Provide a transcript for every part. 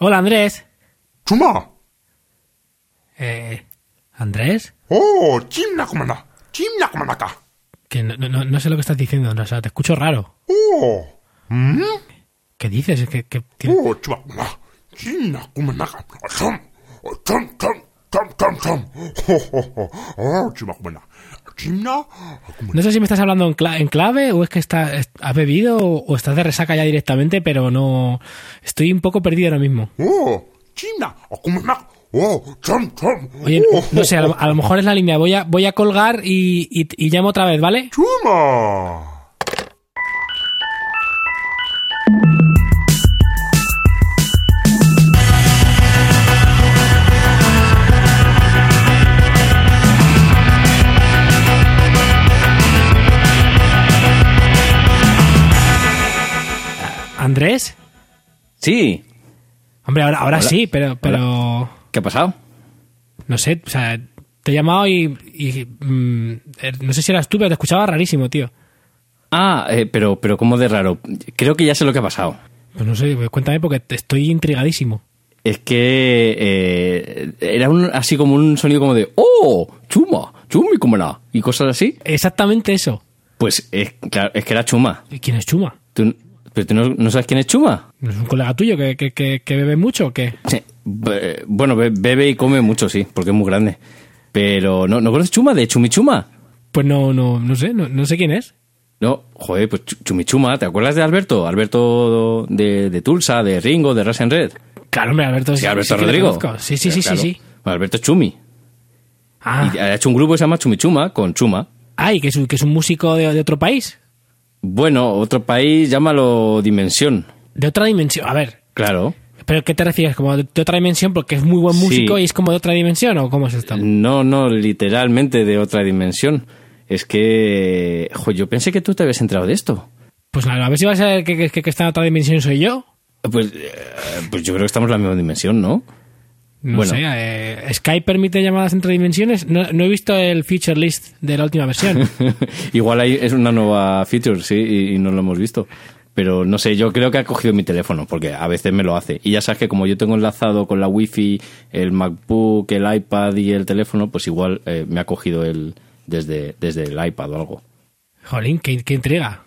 Hola, Andrés. Chuma. Eh, ¿Andrés? Oh, chimna kumana. Chimna kumanaka. Que no, no, no sé lo que estás diciendo, o sea, te escucho raro. Oh. ¿Mm? ¿Qué dices? Es que, que- que- Oh, chuma. Chimna kumanaka. Chum. Chum, chum, chum, chum, chum. Oh, oh, oh. Oh, chuma kumana. No sé si me estás hablando en, cla- en clave o es que está, es- has bebido o, o estás de resaca ya directamente, pero no... Estoy un poco perdido ahora mismo. Oh. Oh, chum, chum. Oye, Oh, no sé, a lo, a lo mejor es la línea. Voy a, voy a colgar y, y- y llamo otra vez, ¿vale? Chuma. ¿Andrés? Sí. Hombre, ahora, ahora Hola. sí, pero, pero... ¿Qué ha pasado? No sé, o sea, te he llamado y... y, mm, eh, no sé si eras tú, pero te escuchaba rarísimo, tío. Ah, eh, pero, pero como de raro. Creo que ya sé lo que ha pasado. Pues no sé, pues cuéntame porque estoy intrigadísimo. Es que eh, era un, así como un sonido como de ¡Oh! ¡Chuma! ¡Chumi, cómo la! Y cosas así. Exactamente eso. Pues es, claro, es que era Chuma. ¿Y ¿Quién es Chuma? ¿Tú, ¿Pero tú no, no sabes quién es Chuma? ¿No es un colega tuyo que, que, que, que bebe mucho o qué? Sí. Be- Bueno, be- bebe y come mucho, sí, porque es muy grande. Pero ¿no, ¿no conoces Chuma de Chumichuma? Pues no, no, no sé, no, no sé quién es. No, joder, pues Chu- Chumichuma, ¿te acuerdas de Alberto? Alberto de, de Tulsa, de Ringo, de Ras en Red. Claro, hombre, Alberto. Sí, Alberto sí Rodrigo. Sí, sí, sí, Claro. sí, sí. Bueno, Alberto es Chumi. Ah, Y ha hecho un grupo que se llama Chumichuma con Chuma. ay, que es, que es un músico de, de otro país. Bueno, otro país, llámalo Dimensión. De otra dimensión. A ver, Claro. ¿pero qué te refieres? ¿Como de, de otra dimensión porque es muy buen músico Sí. y es como de otra dimensión o cómo es esto? No, no, literalmente de otra dimensión. Es que, jo, yo pensé que tú te habías enterado de esto. Pues nada, a ver si va a ser que, que, que está en otra dimensión soy yo. Pues, eh, pues yo creo que estamos en la misma dimensión, ¿no? No Bueno. sé, eh, ¿Skype permite llamadas entre dimensiones? No, no he visto el feature list de la última versión. Igual ahí es una nueva feature, sí, y, y no lo hemos visto. Pero no sé, yo creo que ha cogido mi teléfono, porque a veces me lo hace. Y ya sabes que como yo tengo enlazado con la wifi, el MacBook, el iPad y el teléfono, pues igual eh, me ha cogido el desde, desde el iPad o algo. Jolín, qué, qué intriga.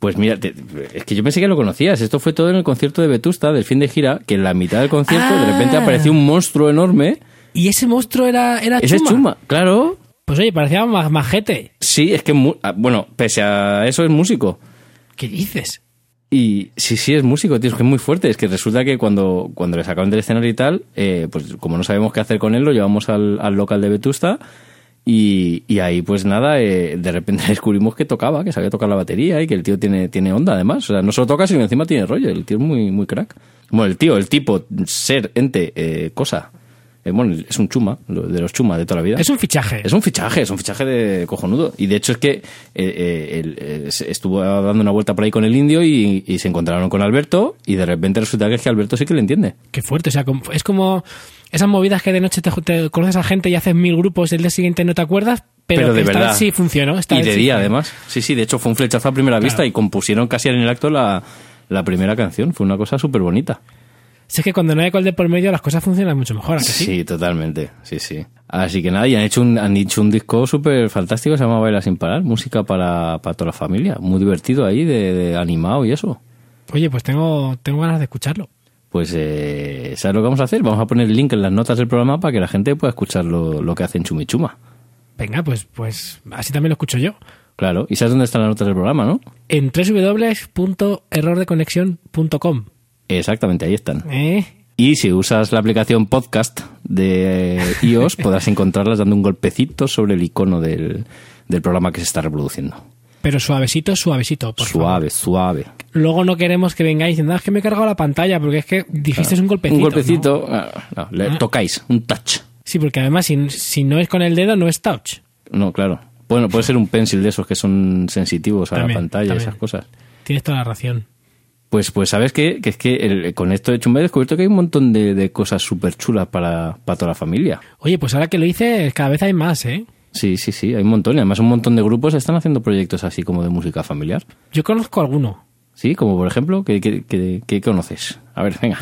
Pues mira, te- es que yo pensé que lo conocías. Esto fue todo en el concierto de Vetusta, del fin de gira, que en la mitad del concierto de repente Ah. apareció un monstruo enorme. ¿Y ese monstruo era, era Ese es Chuma? Chuma, claro. Pues oye, parecía más majete. Sí, es que, ah, bueno, pese a eso es músico. ¿Qué dices? Y sí, sí, es músico, tío, es que es muy fuerte. Es que resulta que cuando, cuando le sacaron del escenario y tal, eh, pues como no sabemos qué hacer con él, lo llevamos al, al local de Vetusta. Y, y ahí, pues nada, eh, de repente descubrimos que tocaba, que sabía tocar la batería y que el tío tiene, tiene onda además. O sea, no solo toca, sino encima tiene rollo. El tío es muy, muy crack. Bueno, el tío, el tipo, ser, ente, eh, cosa. Eh, bueno, es un chuma, lo- de los chumas de toda la vida. Es un fichaje. Es un fichaje, es un fichaje de cojonudo. Y de hecho es que eh, eh, él, eh, se- estuvo dando una vuelta por ahí con el indio y, y se encontraron con Alberto y de repente resulta que es que Alberto sí que le entiende. Qué fuerte. O sea, es como esas movidas que de noche te, te conoces a gente y haces mil grupos y el día siguiente no te acuerdas, pero, de esta verdad. vez sí funcionó. esta y de día además. Sí, sí, de hecho fue un flechazo a primera vista y compusieron casi en el acto la, la primera canción. Fue una cosa súper bonita. Si es que cuando no hay alcohol de por medio las cosas funcionan mucho mejor. ¿a que Sí, sí? totalmente. Sí, sí. Así que nada, y han hecho un, han hecho un disco súper fantástico, se llama Baila sin parar, música para, para toda la familia. Muy divertido ahí, de, de animado y eso. Oye, pues tengo, tengo ganas de escucharlo. Pues, eh, ¿sabes lo que vamos a hacer? Vamos a poner el link en las notas del programa para que la gente pueda escuchar lo, lo que hace en Chumichuma. Venga, pues, pues así también lo escucho yo. Claro. ¿Y sabes dónde están las notas del programa, no? En www.errordeconexión.com. Exactamente, ahí están. ¿Eh? Y si usas la aplicación podcast de iOS, podrás encontrarlas dando un golpecito sobre el icono del, del programa que se está reproduciendo. Pero suavecito, suavecito, por favor. suave, suave. Luego no queremos que vengáis diciendo, "Ah, es que me he cargado la pantalla, porque es que dijiste un golpecito. un golpecito, ah, no, le Ah. tocáis, un touch. Sí, porque además si, si no es con el dedo, no es touch. No, claro. Bueno, puede ser un pencil de esos que son sensitivos a También, la pantalla y también. esas cosas. Tienes toda la ración. Pues, pues ¿sabes qué? Que es que el- con esto de Chumba he descubierto que hay un montón de, de cosas súper chulas para, para toda la familia. Oye, pues ahora que lo hice, cada vez hay más, ¿eh? Sí, sí, sí, hay un montón. Y además un montón de grupos están haciendo proyectos así como de música familiar. Yo conozco alguno. Sí, como por ejemplo, ¿qué, qué, qué- qué conoces? A ver, venga.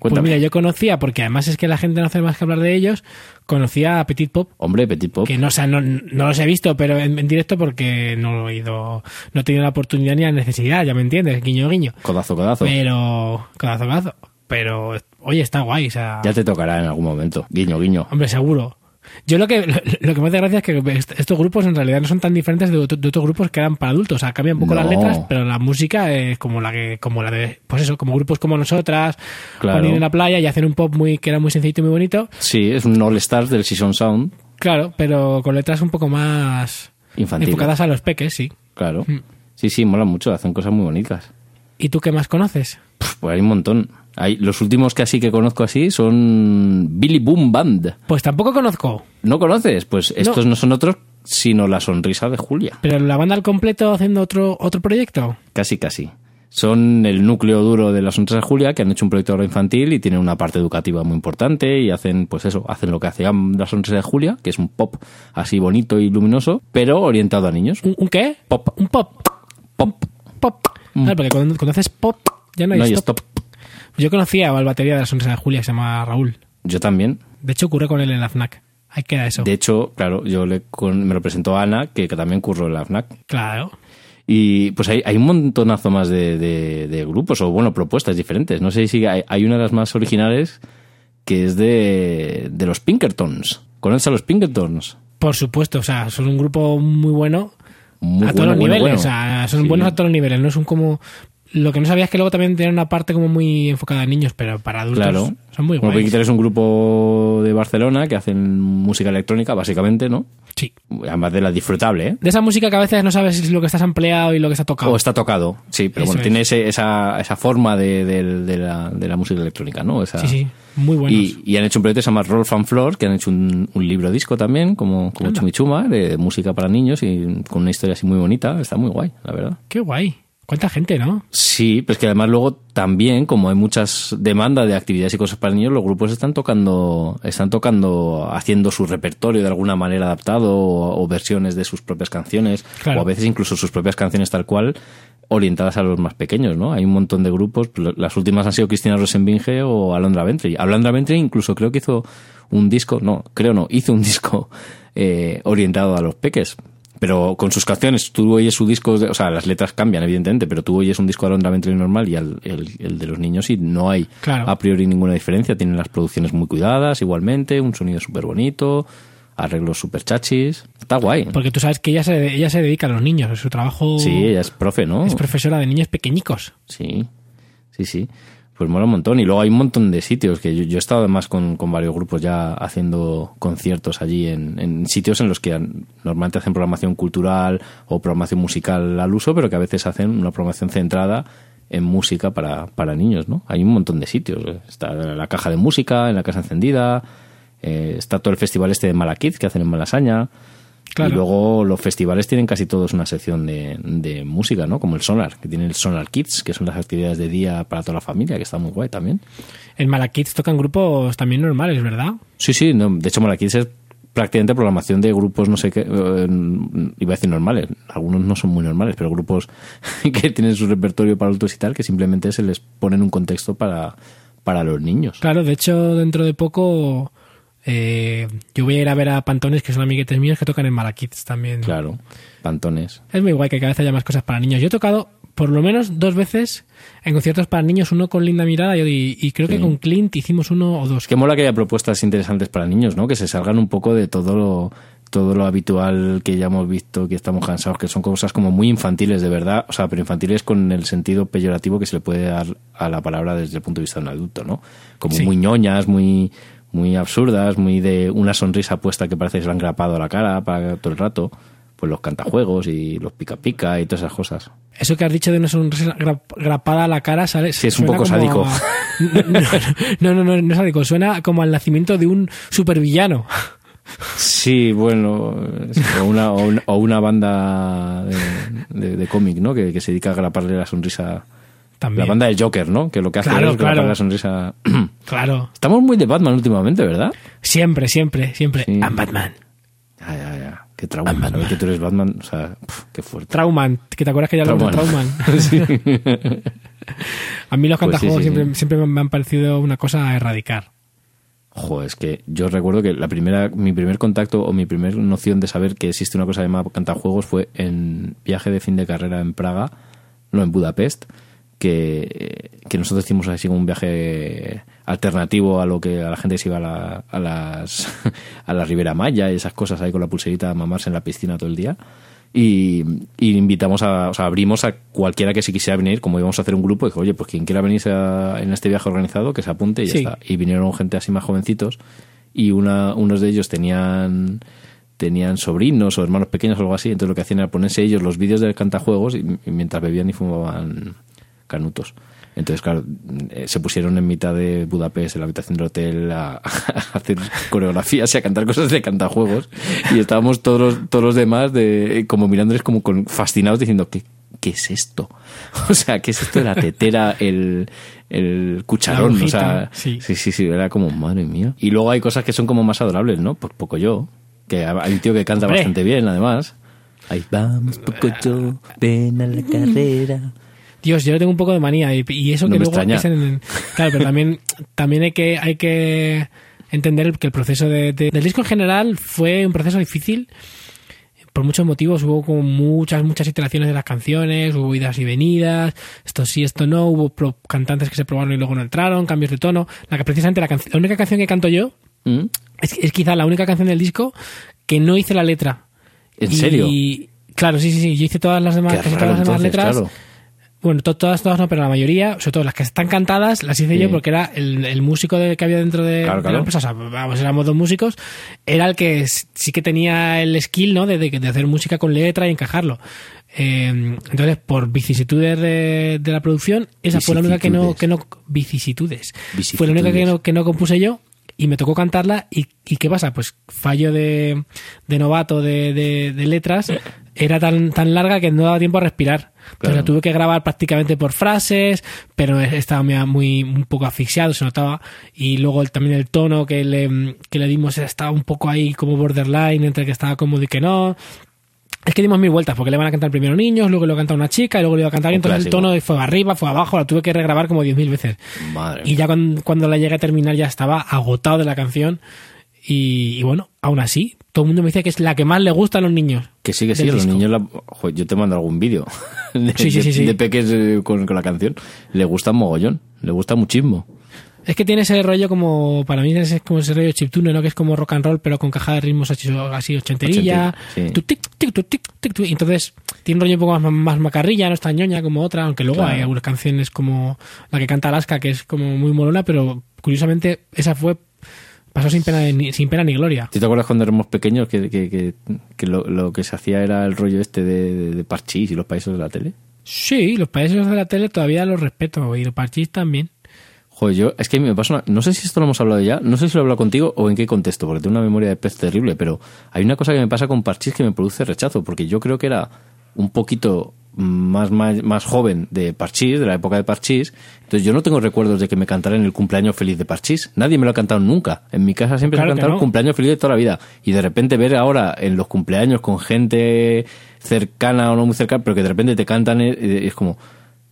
Pues Cuéntame. mira, yo conocía, porque además es que la gente no hace más que hablar de ellos, conocía a Petit Pop, Hombre, Petit Pop. que no, o sea, no, no los he visto, pero en, en directo porque no he ido, no he tenido la oportunidad ni la necesidad, ya me entiendes, guiño guiño. Codazo, codazo. Pero, codazo, codazo. Pero, oye, está guay, o sea, Ya te tocará en algún momento. Guiño, guiño. hombre, seguro. Yo lo que, lo, lo que me hace gracia es que est- estos grupos en realidad no son tan diferentes de, otro- de otros grupos que eran para adultos. O sea, cambian un poco las letras, pero la música es como la que, como la de, pues eso, como grupos como nosotras, Claro. ponen en la playa y hacen un pop muy, que era muy sencillito y muy bonito. Sí, es un All Stars del Season Sound Claro, pero con letras un poco más infantil. enfocadas a los peques, sí. Claro. Mm. Sí, sí, mola mucho, hacen cosas muy bonitas. ¿Y tú qué más conoces? Pues hay un montón. Hay, los últimos que así que conozco así son Billy Boom Band. Pues tampoco conozco, ¿No conoces? Pues estos no, son otros, sino La Sonrisa de Julia. pero la banda al completo haciendo otro, otro proyecto. Casi, casi. Son el núcleo duro de La Sonrisa de Julia, que han hecho un proyecto ahora infantil y tienen una parte educativa muy importante y hacen, pues eso, hacen lo que hacían La Sonrisa de Julia, que es un pop así bonito y luminoso, pero orientado a niños. ¿Un, un qué? Pop. Un pop. Pop. Pop. Claro, porque cuando, cuando haces pop ya no hay, No hay stop. Yo conocía al batería de la sonrisa de Julia, que se llama Raúl. Yo también. De hecho, ocurre con él en la FNAC. Ahí queda eso. De hecho, claro, yo le con- me lo presentó a Ana, que, que también curró en la FNAC. Claro. Y pues hay, hay un montonazo más de, de- de grupos o, bueno, propuestas diferentes. No sé si hay, hay una de las más originales que es de, de los Pinkertons. ¿Conoces a los Pinkertons? Por supuesto, o sea, son un grupo muy bueno Muy a todos los bueno, niveles. bueno. O sea, son Sí. buenos a todos los niveles. No son como. Lo que no sabía es que luego también tienen una parte como muy enfocada en niños, pero para adultos Claro. son muy guays. Pinkerton es un grupo de Barcelona que hacen música electrónica, básicamente, ¿no? Sí. Además de la disfrutable, ¿eh? De esa música que a veces no sabes si es lo que estás ampliado y lo que está tocado. O está tocado, sí, pero Eso bueno, es. tiene ese- esa, esa forma de, de- de la, de la música electrónica, ¿no? Esa- Sí, sí. Muy buenos. Y, y han hecho un proyecto que se llama Roll Fan Floor, que han hecho un, un libro disco también, como, como. Chumichuma, de música para niños y con una historia así muy bonita. Está muy guay, la verdad. Qué guay. ¿Cuánta gente, no? Sí, pero es que además luego también, como hay muchas demandas de actividades y cosas para niños, los grupos están tocando, están tocando, haciendo su repertorio de alguna manera adaptado o, o versiones de sus propias canciones, Claro. o a veces incluso sus propias canciones tal cual, orientadas a los más pequeños, ¿no? Hay un montón de grupos, lo- las últimas han sido Cristina Rosenbinge o Alondra Ventry. Alondra Ventry incluso creo que hizo un disco, no, creo no, hizo un disco eh, orientado a los peques. Pero con sus canciones, tú oyes su disco, de- o sea, las letras cambian, evidentemente, pero tú oyes un disco de Alondra Ventry normal y el, el de los niños y no hay Claro. a priori ninguna diferencia. Tienen las producciones muy cuidadas, igualmente, un sonido súper bonito, arreglos súper chachis. Está guay. Porque tú sabes que ella se, ella se dedica a los niños. Su trabajo Sí, ella es profe, ¿no? es profesora de niños pequeñicos. Sí, sí, sí. Pues mola un montón. Y luego hay un montón de sitios que yo, yo he estado además con, con varios grupos ya haciendo conciertos allí en, en sitios en los que normalmente hacen programación cultural o programación musical al uso, pero que a veces hacen una programación centrada en música para, para niños, ¿no? Hay un montón de sitios. Está la caja de música, en la casa encendida, eh, está todo el festival este de Malakids que hacen en Malasaña. Claro. Y luego los festivales tienen casi todos una sección de, de música, ¿no? Como el Sonar, que tiene el Sonar Kids, que son las actividades de día para toda la familia, que está muy guay también. En Malakids tocan grupos también normales, ¿verdad? Sí, sí, no, de hecho Malakids es prácticamente programación de grupos, no sé qué, eh, iba a decir normales, algunos no son muy normales, pero grupos que tienen su repertorio para adultos y tal, que simplemente se les pone en un contexto para, para los niños. Claro, de hecho, dentro de poco eh, yo voy a ir a ver a Pantones, que son amiguetes míos que tocan en Malakids también. Claro, pantones. Es muy guay que cada vez haya más cosas para niños. Yo he tocado por lo menos dos veces en conciertos para niños, uno con Linda Mirada y, y creo que con Clint hicimos uno o dos. Que mola que haya propuestas interesantes para niños, ¿no? Que se salgan un poco de todo lo, todo lo habitual que ya hemos visto, que estamos cansados, que son cosas como muy infantiles de verdad, o sea, pero infantiles con el sentido peyorativo que se le puede dar a la palabra desde el punto de vista de un adulto, ¿no? Como Sí. muy ñoñas, muy, muy absurdas, muy de una sonrisa puesta que parece que se le han grapado a la cara para todo el rato. Pues los cantajuegos y los pica pica y todas esas cosas. Eso que has dicho de una sonrisa gra- grapada a la cara, ¿sabes? Sí, es un poco sádico. a- No, no, no, no es sádico. Suena como al nacimiento de un supervillano. Sí, bueno, o una, o una, o una banda de, de- de cómic, ¿no? Que, que se dedica a graparle la sonrisa. También. La banda del Joker, ¿no? Que lo que hace Claro, es graparle claro. la sonrisa. Claro. Estamos muy de Batman últimamente, ¿verdad? Siempre, siempre, siempre. Sí. I'm Batman. Ya, ya, ya. Qué trauma. Saber que tú eres Batman, o sea, pf, qué fuerte. Trauman. Que te acuerdas que ya hablamos de Trauman. Sí. A mí los Pues sí, cantajuegos sí, siempre, me han parecido una cosa a erradicar. Joder, es que yo recuerdo que la primera, mi primer contacto o mi primera noción de saber que existe una cosa llamada cantajuegos fue en viaje de fin de carrera en Praga, no en Budapest, que, que nosotros hicimos así como un viaje alternativo a lo que a la gente se iba a, la- a las a la Ribera Maya y esas cosas ahí con la pulserita a mamarse en la piscina todo el día. Y, y invitamos a, o sea, abrimos a cualquiera que se quisiera venir, como íbamos a hacer un grupo, dijo, oye, pues quien quiera venir a- en este viaje organizado, que se apunte y ya Sí. está. Y vinieron gente así más jovencitos, y una, unos de ellos tenían tenían sobrinos o hermanos pequeños o algo así, entonces lo que hacían era ponerse ellos los vídeos del cantajuegos y, y mientras bebían y fumaban canutos. Entonces, claro, eh, se pusieron en mitad de Budapest, en la habitación del hotel, a, a hacer coreografías y a cantar cosas de cantajuegos. Y estábamos todos los, todos los demás de, como mirándoles como con, fascinados diciendo, ¿qué, ¿qué es esto? O sea, ¿qué es esto de la tetera, el, el cucharón? O sea, sí. sí, sí, sí, era como, madre mía. Y luego hay cosas que son como más adorables, ¿no? Pues poco yo, que hay un tío que canta Hombre. bastante bien, además. Ahí vamos, poco yo, ven a la carrera. Dios, yo le tengo un poco de manía y, y eso No que luego extraña. es en- claro, pero también también hay que hay que entender que el proceso de- de- del disco en general fue un proceso difícil por muchos motivos. Hubo como muchas muchas iteraciones de las canciones, hubo idas y venidas, esto sí, esto no, hubo pro- cantantes que se probaron y luego no entraron, cambios de tono. La que precisamente la, la única canción que canto yo ¿Mm? es, es quizá la única canción del disco que no hice la letra. ¿En Y- serio? Claro, sí, sí, sí. Yo hice todas las demás, raro, todas las demás entonces, letras. claro. Bueno, to- todas, todas no, pero la mayoría, sobre todo las que están cantadas, las hice Sí. yo porque era el, el músico de- que había dentro de, Claro, de claro. la empresa. O sea, vamos, éramos dos músicos. Era el que sí que tenía el skill, ¿no? De, de- de hacer música con letra y encajarlo. Eh, entonces, por vicisitudes de, de la producción, esa fue la única que no, que no, vicisitudes. Fue la única que no, que no compuse yo y me tocó cantarla. ¿Y, y qué pasa? Pues fallo de, de novato de, de- de letras. Era tan, tan larga que no daba tiempo a respirar. Entonces Claro. la tuve que grabar prácticamente por frases, pero estaba muy, un poco asfixiado, se notaba. Y luego el- también el tono que le, que le dimos estaba un poco ahí como borderline, entre que estaba cómodo y que no. Es que dimos mil vueltas, porque le van a cantar primero niños, luego le va a cantar una chica, y luego le iba a cantar, y entonces el clásico. tono fue arriba, fue abajo, la tuve que regrabar como diez mil veces. Madre Y ya cuando, cuando la llegué a terminar ya estaba agotado de la canción. Y, y bueno, aún así, todo el mundo me dice que es la que más le gusta a los niños. Que sí, que sí, del los niños, la- Joder, yo te mando algún vídeo de, Sí, sí, de- sí, sí. de peques eh, con, con la canción. Le gusta mogollón, le gusta muchísimo. Es que tiene ese rollo como, para mí es como ese rollo chiptune, ¿no? Que es como rock and roll, pero con caja de ritmos así, ochenterilla. Tu, tic, tic, tu, tic, tic, tu. Y entonces tiene un rollo un poco más, más macarrilla, no es tan ñoña como otra, aunque luego Claro. hay algunas canciones como la que canta Alaska, que es como muy molona, pero curiosamente esa fue, pasó sin pena, ni, sin pena ni gloria. ¿Tú te acuerdas cuando éramos pequeños que, que, que, que lo, lo que se hacía era el rollo este de, de, de parchís y los países de la tele? Sí, los países de la tele todavía los respeto, y los parchís también. Joder, yo, es que me pasa una, no sé si esto lo hemos hablado ya, no sé si lo he hablado contigo o en qué contexto, porque tengo una memoria de pez terrible, pero hay una cosa que me pasa con Parchís que me produce rechazo, porque yo creo que era un poquito más, más, más joven de Parchís, de la época de Parchís, entonces yo no tengo recuerdos de que me cantaran el cumpleaños feliz de Parchís, nadie me lo ha cantado nunca, en mi casa siempre Claro se ha cantado no. el cumpleaños feliz de toda la vida, y de repente ver ahora en los cumpleaños con gente cercana o no muy cercana, pero que de repente te cantan, eh, eh, es como,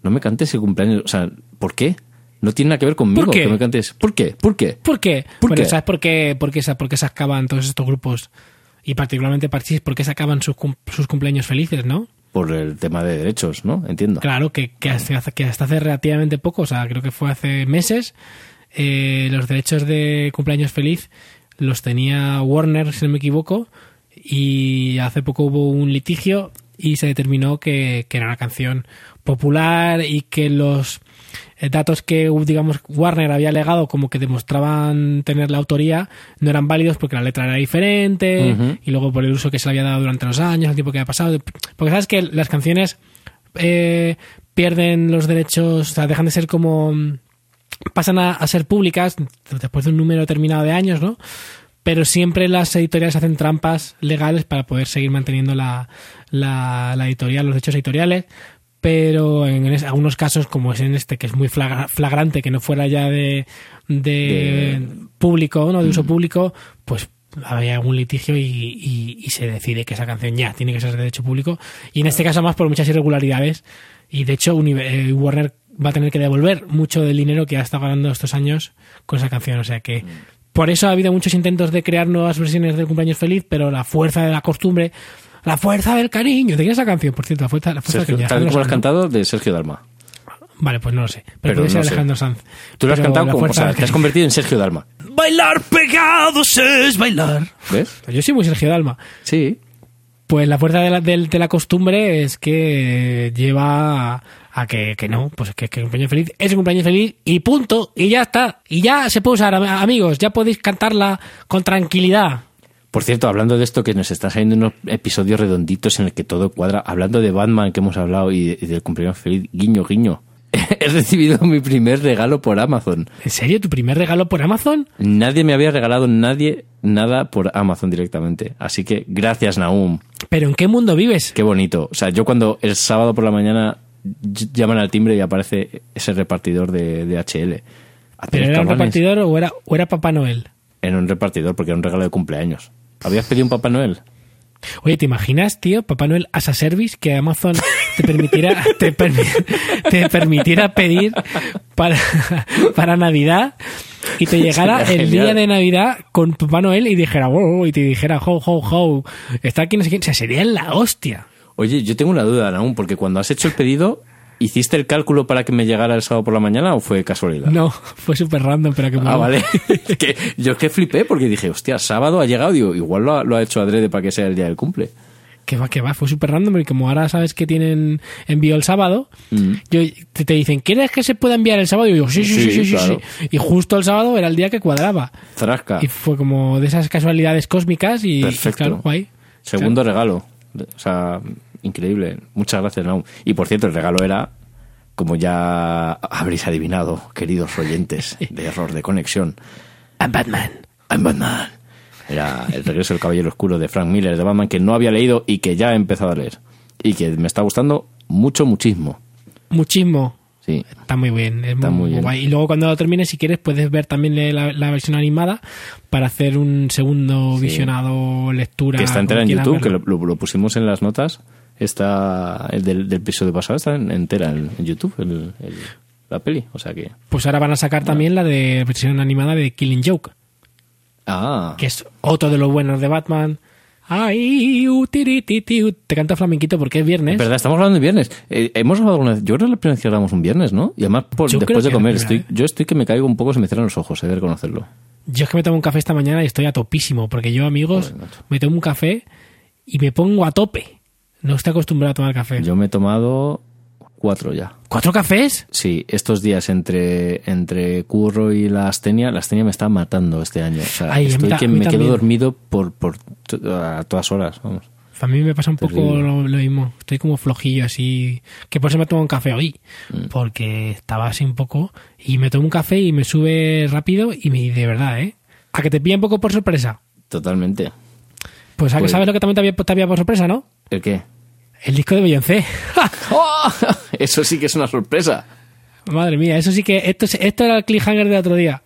no me cantes el cumpleaños, o sea, ¿por qué? No tiene nada que ver conmigo que me cantes. ¿Por qué? ¿Por qué? ¿Por qué? ¿Por bueno, qué? ¿sabes por qué, por, qué, se- por qué se acaban todos estos grupos? Y particularmente Parchís, ¿por qué se acaban sus, cum- sus cumpleaños felices, no? Por el tema de derechos, ¿no? Entiendo. Claro, que, que, hasta, que hasta hace relativamente poco, o sea, creo que fue hace meses, eh, los derechos de cumpleaños feliz los tenía Warner, si no me equivoco, y hace poco hubo un litigio y se determinó que, que era una canción popular y que los eh, datos que, digamos, Warner había legado como que demostraban tener la autoría no eran válidos porque la letra era diferente y luego por el uso que se le había dado durante los años, el tiempo que había pasado. Porque sabes que las canciones eh, pierden los derechos, o sea, dejan de ser como... pasan a, a ser públicas después de un número determinado de años, ¿no? Pero siempre las editoriales hacen trampas legales para poder seguir manteniendo la, la, la editorial, los derechos editoriales. Pero en es- algunos casos, como es en este, que es muy flagra- flagrante, que no fuera ya de, de, público, ¿no? De uso público, pues había algún litigio y, y- y se decide que esa canción ya tiene que ser de derecho público. Y en este caso más por muchas irregularidades. Y de hecho, eh, Warner va a tener que devolver mucho del dinero que ha estado ganando estos años con esa canción. O sea que por eso ha habido muchos intentos de crear nuevas versiones del cumpleaños feliz, pero la fuerza de la costumbre, la fuerza del cariño. ¿De quién es esa canción? Por cierto, la fuerza, la fuerza Sergio, del tal cariño. como lo has cantado, de Sergio Dalma. Vale, pues no lo sé. Pero, Pero puede ser no sé. Alejandro Sanz. Tú lo has cantado la como, o sea, te has convertido en Sergio Dalma. Bailar pegados es bailar. ¿Ves? Yo soy muy Sergio Dalma. Sí. Pues la fuerza la, de la costumbre es que lleva a, que, que no, pues que, que cumpleaños feliz es un cumpleaños feliz y punto, y ya está. Y ya se puede usar, am- amigos, ya podéis cantarla con tranquilidad. Por cierto, hablando de esto, que nos están saliendo unos episodios redonditos en el que todo cuadra, hablando de Batman que hemos hablado y, y del cumpleaños feliz, guiño, guiño. He recibido mi primer regalo por Amazon. ¿En serio? ¿Tu primer regalo por Amazon? Nadie me había regalado nadie nada por Amazon directamente. Así que gracias, Naum. ¿Pero en qué mundo vives? Qué bonito. O sea, yo cuando el sábado por la mañana llaman al timbre y aparece ese repartidor de, de HL. ¿Pero era un repartidor o era, o era Papá Noel? Era un repartidor porque era un regalo de cumpleaños. ¿Habías pedido un Papá Noel? Oye, ¿te imaginas, tío, Papá Noel as a service que Amazon te permitiera, te, permi- te permitiera pedir para, para Navidad y te llegara Sería el genial. día de Navidad con Papá Noel y dijera, wow, y te dijera, ho, ho, ho, está aquí, no sé quién, o sea, sería la hostia. Oye, yo tengo una duda, Naum, porque cuando has hecho el pedido, ¿hiciste el cálculo para que me llegara el sábado por la mañana o fue casualidad? No, fue súper random, pero que Ah, mola. vale. Es que yo es que flipé porque dije, hostia, sábado ha llegado, digo, igual lo ha, lo ha hecho adrede para que sea el día del cumple. Que va, que va, fue súper random, y como ahora sabes que tienen envío el sábado, Mm. yo, te, te dicen, ¿quieres que se pueda enviar el sábado? Y yo digo, sí, sí, sí, Sí, sí, sí, claro. sí. Y justo el sábado era el día que cuadraba. Y fue como de esas casualidades cósmicas y, y Perfecto. claro, guay. Segundo regalo. O sea, increíble. Muchas gracias, Naum. Y por cierto, el regalo era, como ya habréis adivinado, queridos oyentes, de error de conexión. I'm Batman. I'm Batman. Era El regreso del Caballero Oscuro de Frank Miller de Batman que no había leído y que ya he empezado a leer. Y que me está gustando mucho, muchísimo. Muchísimo. Sí. Está muy bien. es Está muy bien. guay. Y luego cuando lo termines, si quieres, puedes ver también la, la versión animada para hacer un segundo visionado, lectura. Que está entera en YouTube, que verlo. lo, lo- lo pusimos en las notas. Está el del, del episodio pasado, está en- entera en, en YouTube, el- el- la peli. O sea que. Pues ahora van a sacar también la de versión animada de Killing Joke, Ah, que es otro de los buenos de Batman. Ay, utirititi, te canta flamenquito porque es viernes. es verdad, estamos hablando de viernes. Eh, hemos hablado alguna vez, yo creo que la primera vez que grabamos un viernes, ¿no? Y además, por- después de comer, estoy, yo estoy que me caigo un poco, se me cierran los ojos, he de reconocerlo. Yo es que me tomo un café esta mañana y estoy a topísimo, porque yo, amigos, Joder, me tomo un café y me pongo a tope. No estoy acostumbrado a tomar café. Yo me he tomado cuatro ya. ¿Cuatro cafés? Sí, estos días entre, entre curro y la astenia, la astenia me está matando este año. O sea, Ay, a mí estoy que me quedo dormido por, por a todas horas, vamos. A mí me pasa un poco lo, lo mismo. Estoy como flojillo así. Que por eso me tomo un café hoy. Mm. Porque estaba así un poco. Y me tomo un café y me sube rápido y me de verdad, ¿eh? A que te pilla un poco por sorpresa. Totalmente. Pues a que Pues- sabes lo que también te había, te había por sorpresa, ¿no? ¿El qué? El disco de Beyoncé. ¡Oh! Eso sí que es una sorpresa. Madre mía, eso sí que. Esto, es- esto era el cliffhanger del otro día.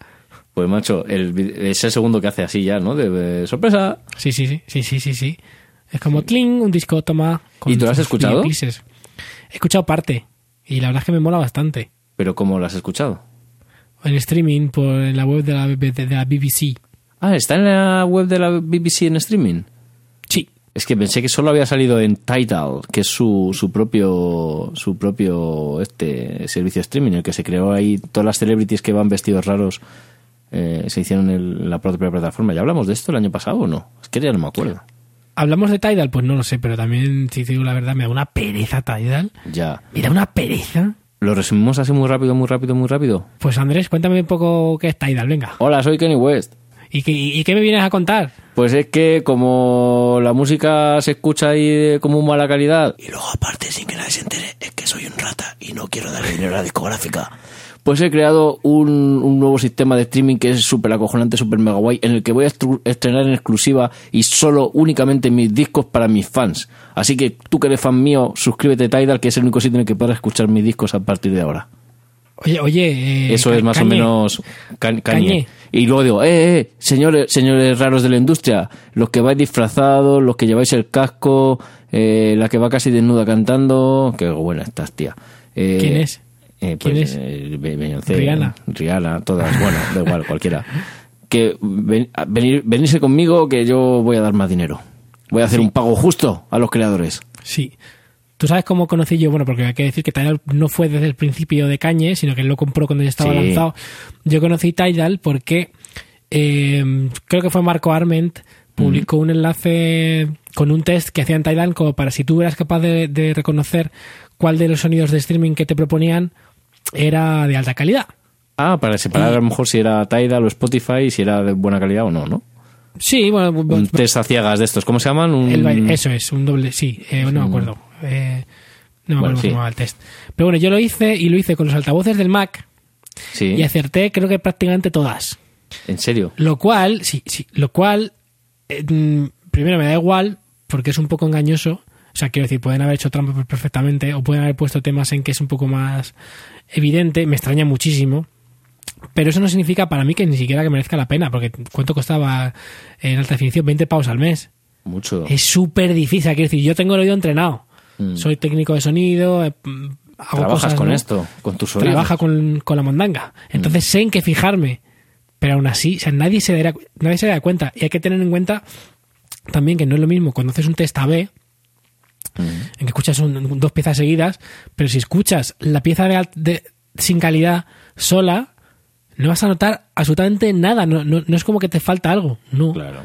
Pues macho, el, es el segundo que hace así ya, ¿no? De, de sorpresa. Sí, sí, sí, sí, sí, sí, sí. Es como cling, un disco, toma. ¿Y tú lo has escuchado? He escuchado parte. Y la verdad es que me mola bastante. Pero ¿cómo lo has escuchado? En streaming, por en la web de la, de la BBC. Ah, ¿está en la web de la BBC en streaming? Es que pensé que solo había salido en Tidal, que es su, su propio su propio este servicio streaming, el que se creó ahí todas las celebrities que van vestidos raros eh, se hicieron en la propia plataforma. ¿Ya hablamos de esto el año pasado o no? Es que ya no me acuerdo. ¿Hablamos de Tidal? Pues no lo sé, pero también, si te digo la verdad, me da una pereza Tidal. Ya. Me da una pereza. Lo resumimos así muy rápido, muy rápido, muy rápido. Pues Andrés, cuéntame un poco qué es Tidal, venga. Hola, soy Kenny West. ¿Y qué, me vienes a contar? Pues es que como la música se escucha ahí de como mala calidad Y luego aparte, sin que nadie se entere, es que soy un rata y no quiero darle dinero a la discográfica. Pues he creado un, nuevo sistema de streaming que es súper acojonante, súper mega guay, en el que voy a estrenar en exclusiva y solo únicamente mis discos para mis fans. Así que tú que eres fan mío, suscríbete a Tidal, que es el único sitio en el que podrás escuchar mis discos a partir de ahora. Oye, oye. eh, Eso es más o menos ca- cañe. Cañe. Y luego digo, eh, eh, señores, señores raros de la industria, los que vais disfrazados, los que lleváis el casco, eh, la que va casi desnuda cantando, qué buena estás, tía. Eh, ¿Quién es? eh, ¿Quién pues, es? eh, Rihanna. Rihanna, todas, bueno, da igual, cualquiera. Que ven- a- venir, venirse conmigo que yo voy a dar más dinero. Voy a hacer un pago justo a los creadores. Sí. ¿Tú sabes cómo conocí yo? Bueno, porque hay que decir que Tidal no fue desde el principio de Cañe, sino que él lo compró cuando ya estaba Sí. lanzado. Yo conocí Tidal porque eh, creo que fue Marco Arment publicó un enlace con un test que hacían Tidal como para si tú eras capaz de, de reconocer cuál de los sonidos de streaming que te proponían era de alta calidad. Ah, para separar a lo mejor si era Tidal o Spotify y si era de buena calidad o no, ¿no? Sí, bueno, Un test a ciegas de estos, ¿cómo se llaman? Un... El baile- eso es, un doble, sí, eh, no me acuerdo. Eh, no me Bueno, acuerdo cómo sí. se llamaba el test. Pero bueno, yo lo hice y lo hice con los altavoces del Mac Sí, y acerté creo que prácticamente todas. en serio. Lo cual, sí, sí, lo cual, eh, mm, primero me da igual porque es un poco engañoso. O sea, quiero decir, pueden haber hecho trampa perfectamente o pueden haber puesto temas en que es un poco más evidente. Me extraña muchísimo. Pero eso no significa para mí que ni siquiera que merezca la pena, porque ¿cuánto costaba en alta definición? 20 pavos al mes. Mucho. Es súper difícil. Quiero decir, yo tengo el oído entrenado. Mm. Soy técnico de sonido, eh, mm, hago Trabajas cosas, con ¿no? esto, con tus oídos. Trabaja con, con la mondanga. Entonces sé en qué fijarme. Pero aún así, o sea, nadie se, dará, nadie se da cuenta. Y hay que tener en cuenta también que no es lo mismo cuando haces un test A-B, Mm. en que escuchas un- dos piezas seguidas, pero si escuchas la pieza de, de- sin calidad sola, no vas a notar absolutamente nada. No, no, no es como que te falta algo. No. Claro.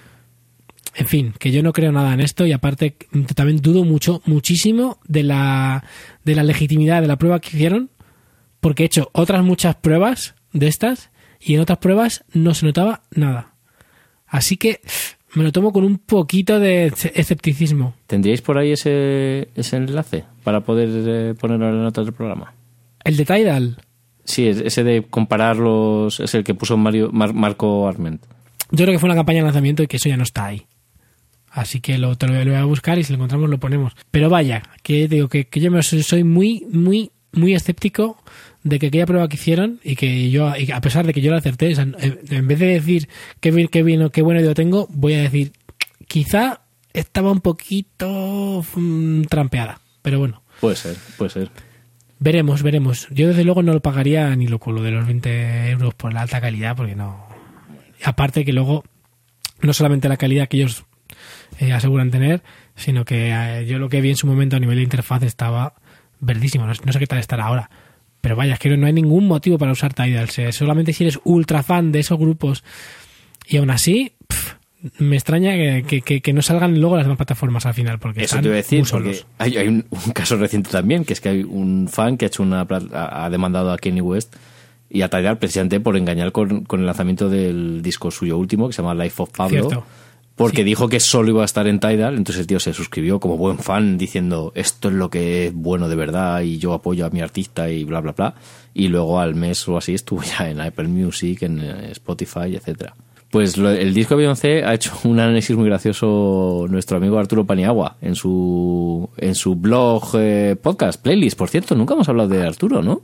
En fin, que yo no creo nada en esto y aparte también dudo mucho, muchísimo de la, de la legitimidad de la prueba que hicieron, porque he hecho otras muchas pruebas de estas y en otras pruebas no se notaba nada. Así que me lo tomo con un poquito de escepticismo. ¿Tendríais por ahí ese, ese enlace para poder eh, ponerlo en la nota del programa? El de Tidal, Sí, es- ese de comparar los... Es el que puso Mario, Mar- Marco Arment. yo creo que fue una campaña de lanzamiento y que eso ya no está ahí. Así que lo, te lo, voy a buscar y si lo encontramos lo ponemos. Pero vaya, que digo que, que yo me soy, muy, muy, muy escéptico de que aquella prueba que hicieron y que yo, y a pesar de que yo la acerté, o sea, en vez de decir qué bien, qué bien, qué buen oído tengo, voy a decir quizá estaba un poquito mm, trampeada. Pero bueno, Puede ser, puede ser. veremos, veremos. Yo desde luego no lo pagaría ni lo lo de los 20 euros por la alta calidad, porque no. Aparte que luego, no solamente la calidad que ellos eh, aseguran tener, sino que eh, yo lo que vi en su momento a nivel de interfaz estaba verdísimo. No, no sé qué tal estará ahora. Pero vaya, es que no hay ningún motivo para usar Tidal. Se- Solamente si eres ultra fan de esos grupos. Y aún así, me extraña que, que- que- que no salgan luego las demás plataformas al final. Porque Eso están te iba a decir, muy porque solos. hay, hay un, un caso reciente también, que es que hay un fan que ha hecho una ha ha demandado a Kenny West y a Tidal precisamente por engañar con, con el lanzamiento del disco suyo último, que se llama Life of Pablo. Cierto. Porque Sí. dijo que solo iba a estar en Tidal, entonces el tío se suscribió como buen fan diciendo esto es lo que es bueno de verdad y yo apoyo a mi artista y bla bla bla. Y luego al mes o así estuvo ya en Apple Music, en eh, Spotify, etcétera. Pues lo- el disco de Beyoncé ha hecho un análisis muy gracioso nuestro amigo Arturo Paniagua en su en su blog eh, podcast playlist. Por cierto, nunca hemos hablado de Arturo, ¿no?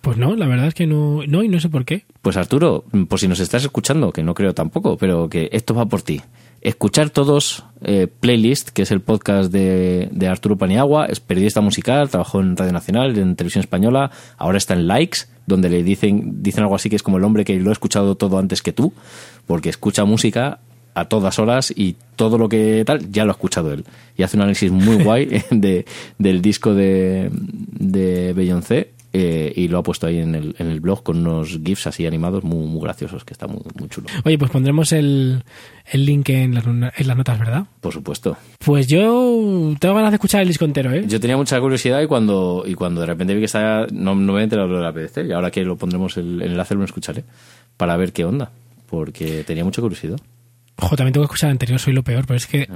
Pues no, la verdad es que no, no y no sé por qué. Pues Arturo, por si nos estás escuchando, que no creo tampoco, pero que esto va por ti. Escuchar todos eh, Playlist, que es el podcast de, de Arturo Paniagua, es periodista musical, trabajó en Radio Nacional, en Televisión Española, ahora está en Likes, donde le dicen, dicen algo así que es como el hombre que lo ha escuchado todo antes que tú, porque escucha música a todas horas y todo lo que tal ya lo ha escuchado él. Y hace un análisis muy guay de, del disco de, de Beyoncé eh, y lo ha puesto ahí en el, en el blog con unos GIFs así animados muy, muy graciosos, que está muy, muy chulo. Oye, pues pondremos el, el link en las, en las notas, ¿verdad? Por supuesto. Pues yo tengo ganas de escuchar el disco entero, ¿eh? Yo tenía mucha curiosidad y cuando, y cuando de repente vi que estaba, no, no me he enterado de la PDC y ahora que lo pondremos el, el enlace lo escucharé para ver qué onda, porque tenía mucha curiosidad. Ojo, también tengo que escuchar el anterior, soy lo peor, pero es que...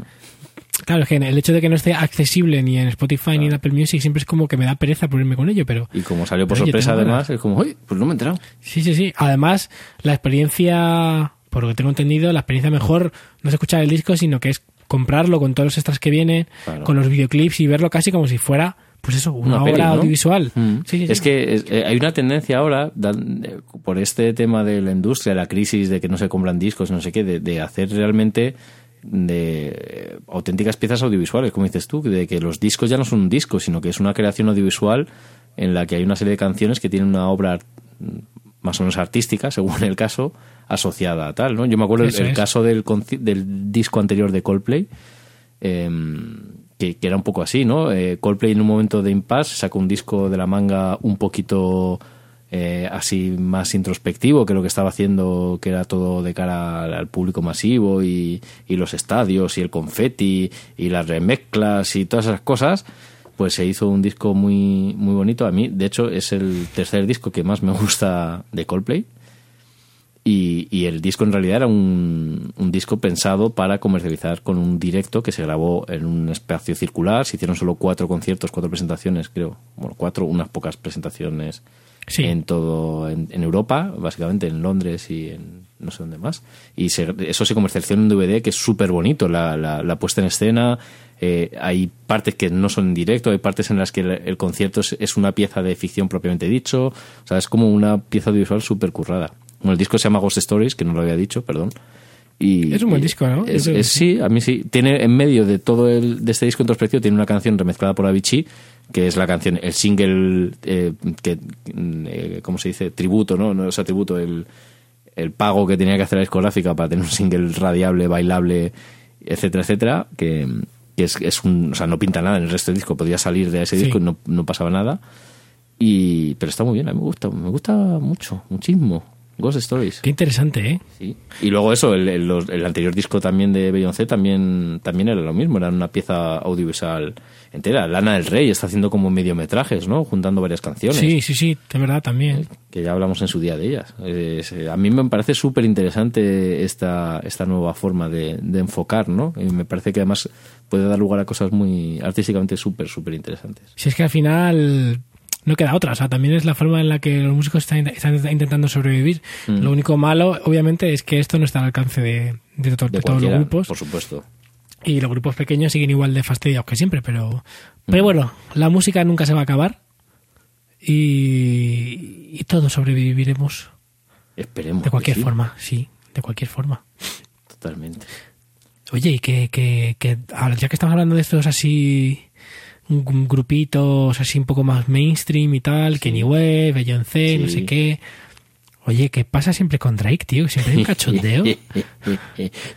Claro, es que el hecho de que no esté accesible ni en Spotify ni en Apple Music siempre es como que me da pereza ponerme con ello, pero... Y como salió por sorpresa además, es como, uy, pues no me he enterado. Sí, sí, sí. Además, la experiencia, por lo que tengo entendido, la experiencia mejor no es escuchar el disco, sino que es comprarlo con todos los extras que vienen, Claro. con los videoclips y verlo casi como si fuera, pues eso, una, Una obra peli, ¿no? audiovisual. Mm. Sí, sí, es sí. que es- eh, hay una tendencia ahora, dan- eh, por este tema de la industria, la crisis de que no se compran discos, no sé qué, de, de hacer realmente de eh, auténticas piezas audiovisuales, como dices tú, de que los discos ya no son un disco, sino que es una creación audiovisual en la que hay una serie de canciones que tienen una obra más o menos artística, según el caso, asociada a tal, ¿no? Yo me acuerdo el, caso del, del disco anterior de Coldplay, em, que, que era un poco así, ¿no? Eh, Coldplay en un momento de impasse sacó un disco de la manga un poquito eh, así más introspectivo que lo que estaba haciendo, que era todo de cara al, público masivo y, y los estadios y el confeti y las remezclas y todas esas cosas. Pues se hizo un disco muy, muy bonito. A mí, de hecho, es el tercer disco que más me gusta de Coldplay. Y, y el disco en realidad era un, un disco pensado para comercializar con un directo que se grabó en un espacio circular. Se hicieron solo cuatro conciertos, cuatro presentaciones, creo. Bueno, cuatro, unas pocas presentaciones Sí. en todo, en, en Europa, básicamente en Londres y en no sé dónde más. Y se- eso se comercializó en un DVD que es súper bonito, la, la, la puesta en escena. eh, hay partes que no son en directo, hay partes en las que el, el concierto es, es una pieza de ficción propiamente dicho. O sea, es como una pieza audiovisual súper currada. Bueno, el disco se llama Ghost Stories, que no lo había dicho, perdón. Y, Es un buen disco, ¿no? es- Es- es- sí, a mí sí. Tiene en medio de todo el, de este disco introspectivo, tiene una canción remezclada por Avicii, que es la canción, el single, eh, que, eh, ¿cómo se dice? Tributo, ¿no? No es tributo, el, el pago que tenía que hacer la discográfica para tener un single radiable, bailable, etcétera, etcétera, que, que es, es un, o sea, no pinta nada en el resto del disco, podía salir de ese Sí. disco y no, no pasaba nada. Y, pero está muy bien, a mí me gusta, me gusta mucho, muchísimo. Ghost Stories. Qué interesante, ¿eh? Sí. Y luego eso, el, el- los- el anterior disco también de Beyoncé también, también era lo mismo, era una pieza audiovisual entera. Lana del Rey está haciendo como mediometrajes, ¿no? Juntando varias canciones. Sí, sí, sí, de verdad también. Que ya hablamos en su día de ellas. Es, eh, a mí me parece súper interesante esta, esta nueva forma de, de enfocar, ¿no? Y me parece que además puede dar lugar a cosas muy artísticamente súper, súper interesantes. Si es que al final no queda otra, o sea, también es la forma en la que los músicos están, están intentando sobrevivir. Mm. Lo único malo, obviamente, es que esto no está al alcance de, de to- De de todos los grupos. por supuesto. Y los grupos pequeños siguen igual de fastidiados que siempre, pero, Mm. pero bueno, la música nunca se va a acabar y, y todos sobreviviremos Esperemos. de cualquier sí, forma, sí, de cualquier forma. Totalmente. Oye, y que, que, que ya que estamos hablando de estos así grupitos así un poco más mainstream y tal, Kenny West, Beyoncé, no Sí. sé qué. Oye, ¿qué pasa siempre con Drake, tío? Siempre hay un cachondeo. Yo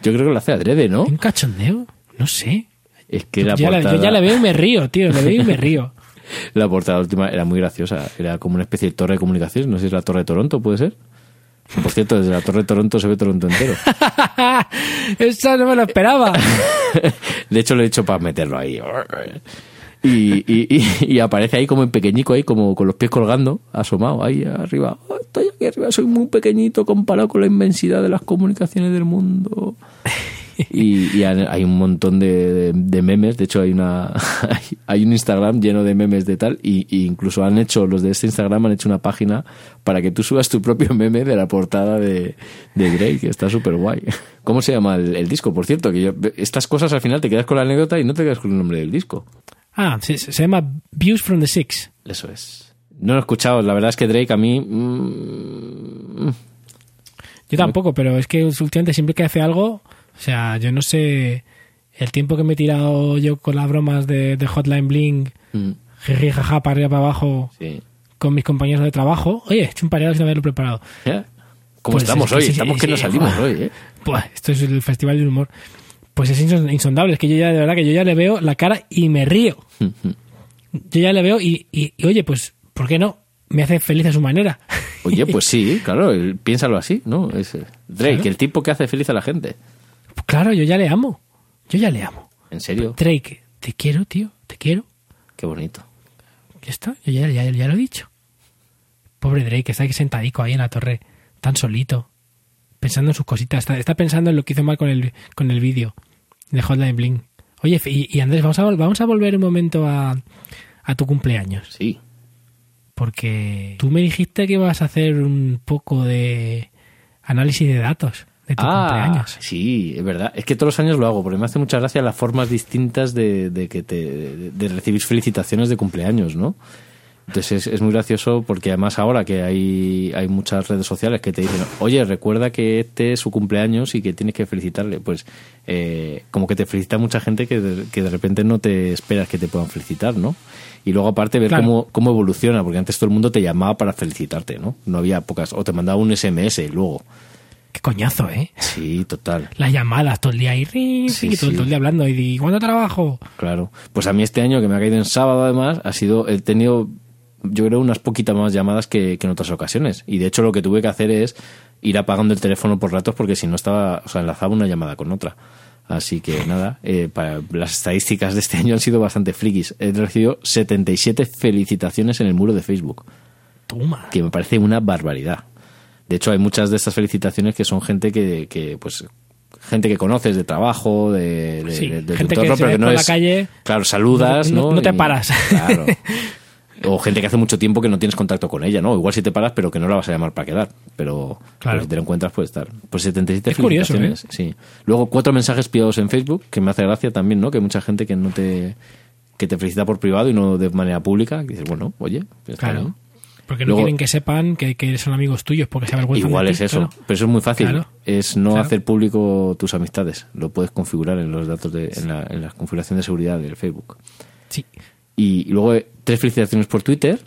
creo que lo hace adrede, ¿no? ¿Un cachondeo? No sé. Es que la Yo, la- yo ya la veo y me río, tío. La veo y me río. la portada última era muy graciosa. Era como una especie de torre de comunicaciones. No sé si es la torre de Toronto, ¿puede ser? Por cierto, desde la torre de Toronto se ve Toronto entero. Eso no me lo esperaba. De hecho, lo he hecho para meterlo ahí. Y, y, y- y aparece ahí como en pequeñico, ahí como con los pies colgando, asomado ahí arriba. Oh, estoy aquí arriba, soy muy pequeñito comparado con la inmensidad de las comunicaciones del mundo. Y, y hay un montón de, de- de memes. De hecho, hay una hay, hay un Instagram lleno de memes de tal. Y, y incluso han hecho, los de este Instagram han hecho una página para que tú subas tu propio meme de la portada de, de Drake. que Está súper guay. ¿Cómo se llama el, el disco? Por cierto, que yo, estas cosas al final te quedas con la anécdota y no te quedas con el nombre del disco. Ah, se, se llama Views from the Six. Eso es. No lo he escuchado. La verdad es que Drake a mí. mm, Yo tampoco, pero es que últimamente siempre que hace algo, o sea, yo no sé el tiempo que me he tirado yo con las bromas de, de Hotline Bling, mm, jiji, jaja, para arriba, para abajo, sí. con mis compañeros de trabajo. Oye, estoy un pareado sin haberlo preparado. ¿Cómo Pues estamos es que hoy? sí, estamos sí, que nos sí, salimos buah. hoy, ¿eh? Buah, esto es el festival del humor. Pues es inson- insondable, es que yo ya, de verdad, que yo ya le veo la cara y me río. Yo ya le veo y, y- y, oye, pues, ¿por qué no? Me hace feliz a su manera. Oye, pues sí, claro, piénsalo así, ¿no? Es eh, Drake, Claro. el tipo que hace feliz a la gente. Claro, yo ya le amo. Yo ya le amo. En serio, Drake, te quiero, tío, te quiero. qué bonito. Ya está, yo ya, ya, ya lo he dicho. Pobre Drake, está aquí sentadico ahí en la torre, tan solito, pensando en sus cositas. Está, está pensando en lo que hizo mal con el, con el vídeo de Hotline Bling. Oye, y, y Andrés, vamos a, vamos a volver un momento a, a tu cumpleaños. Sí. Porque tú me dijiste que ibas a hacer un poco de análisis de datos de tu Ah, cumpleaños. sí, es verdad. Es que todos los años lo hago, porque me hace mucha gracia las formas distintas de, de que te, de recibir felicitaciones de cumpleaños, ¿no? Entonces es, es muy gracioso porque además ahora que hay, hay muchas redes sociales que te dicen, oye, recuerda que este es su cumpleaños y que tienes que felicitarle. Pues eh, como que te felicita mucha gente que de, que de repente no te esperas que te puedan felicitar, ¿no? Y luego aparte ver Claro. cómo, cómo evoluciona, porque antes todo el mundo te llamaba para felicitarte, ¿no? No había pocas, o te mandaba un SMS luego. Qué coñazo, ¿eh? Sí, total. Las llamadas todo el día y ring, Sí, todo, sí. todo el día hablando. Y di, ¿cuándo trabajo? Claro. Pues a mí este año, que me ha caído en sábado además, ha sido, he tenido, yo creo, unas poquitas más llamadas que, que en otras ocasiones. Y de hecho lo que tuve que hacer es ir apagando el teléfono por ratos porque si no estaba, o sea, enlazaba una llamada con otra. Así que nada, eh, para las estadísticas de este año han sido bastante frikis. He recibido 77 felicitaciones en el muro de Facebook, Toma. que me parece una barbaridad. De hecho, hay muchas de estas felicitaciones que son gente que, que pues, gente que conoces de trabajo, de, de, Sí, de- de tu gente que pero que no por la calle, Claro, saludas, no- ¿no? no te Y- paras. Claro. O gente que hace mucho tiempo que no tienes contacto con ella, ¿no? Igual si te paras, pero que no la vas a llamar para quedar. Pero, Claro. pero si te lo encuentras, puede estar. Pues 77 Es curioso, ¿eh? felicitaciones, sí. Luego cuatro mensajes privados en Facebook, que me hace gracia también, ¿no? Que hay mucha gente que no te que te felicita por privado y no de manera pública. Que dices, bueno, oye, pues está Claro. bien. Porque no Luego- quieren que sepan que, que son amigos tuyos porque se avergüenzan Igual de es eso. claro. Pero eso es muy fácil. Claro. Es no Claro. hacer público tus amistades. Lo puedes configurar en los datos de, en, la, en la configuración de seguridad del Facebook. Sí. Y luego eh, tres felicitaciones por Twitter,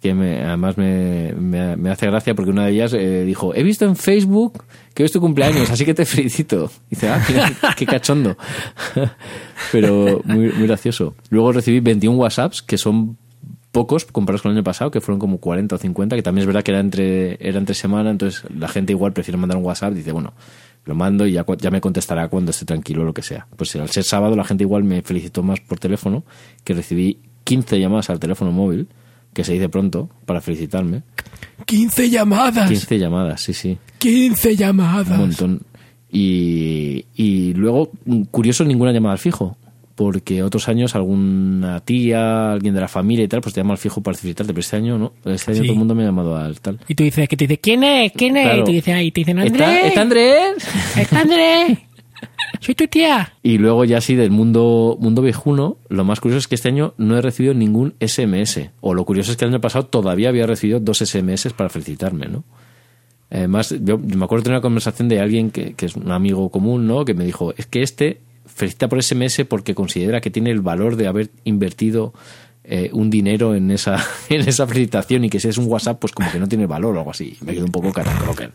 que me- además me, me- me hace gracia porque una de ellas eh, dijo, he visto en Facebook que hoy es tu cumpleaños, así que te felicito. Y dice, ah, mira, qué cachondo. Pero muy, muy gracioso. Luego recibí 21 WhatsApps, que son pocos comparados con el año pasado, que fueron como 40 o 50, que también es verdad que era entre, era entre semana, entonces la gente igual prefiere mandar un WhatsApp, dice, bueno, lo mando y ya, ya me contestará cuando esté tranquilo o lo que sea. Pues al ser sábado la gente igual me felicitó más por teléfono, que recibí 15 llamadas al teléfono móvil, que se dice pronto, para felicitarme. 15 llamadas. 15 llamadas, sí, sí, 15 llamadas. un montón. Y, y luego, curioso, ninguna llamada al fijo. Porque otros años alguna tía, alguien de la familia y tal, pues te llama al fijo para felicitarte, pero este año no. Este año Sí. todo el mundo me ha llamado al tal. Y tú dices, que te dice, ¿quién es? ¿Quién es? Claro. Y tú dices, y te dicen, Andrés. ¿Está, ¿Está Andrés? Está Andrés. Soy tu tía. Y luego ya así del mundo, mundo viejuno, lo más curioso es que este año no he recibido ningún SMS. O lo curioso es que el año pasado todavía había recibido dos SMS para felicitarme, ¿no? Además, yo me acuerdo de una conversación de alguien que, que es un amigo común, ¿no? Que me dijo, es que este felicita por SMS porque considera que tiene el valor de haber invertido eh, un dinero en esa, en esa felicitación y que si es un WhatsApp, pues como que no tiene valor o algo así. Me quedo un poco catacroker.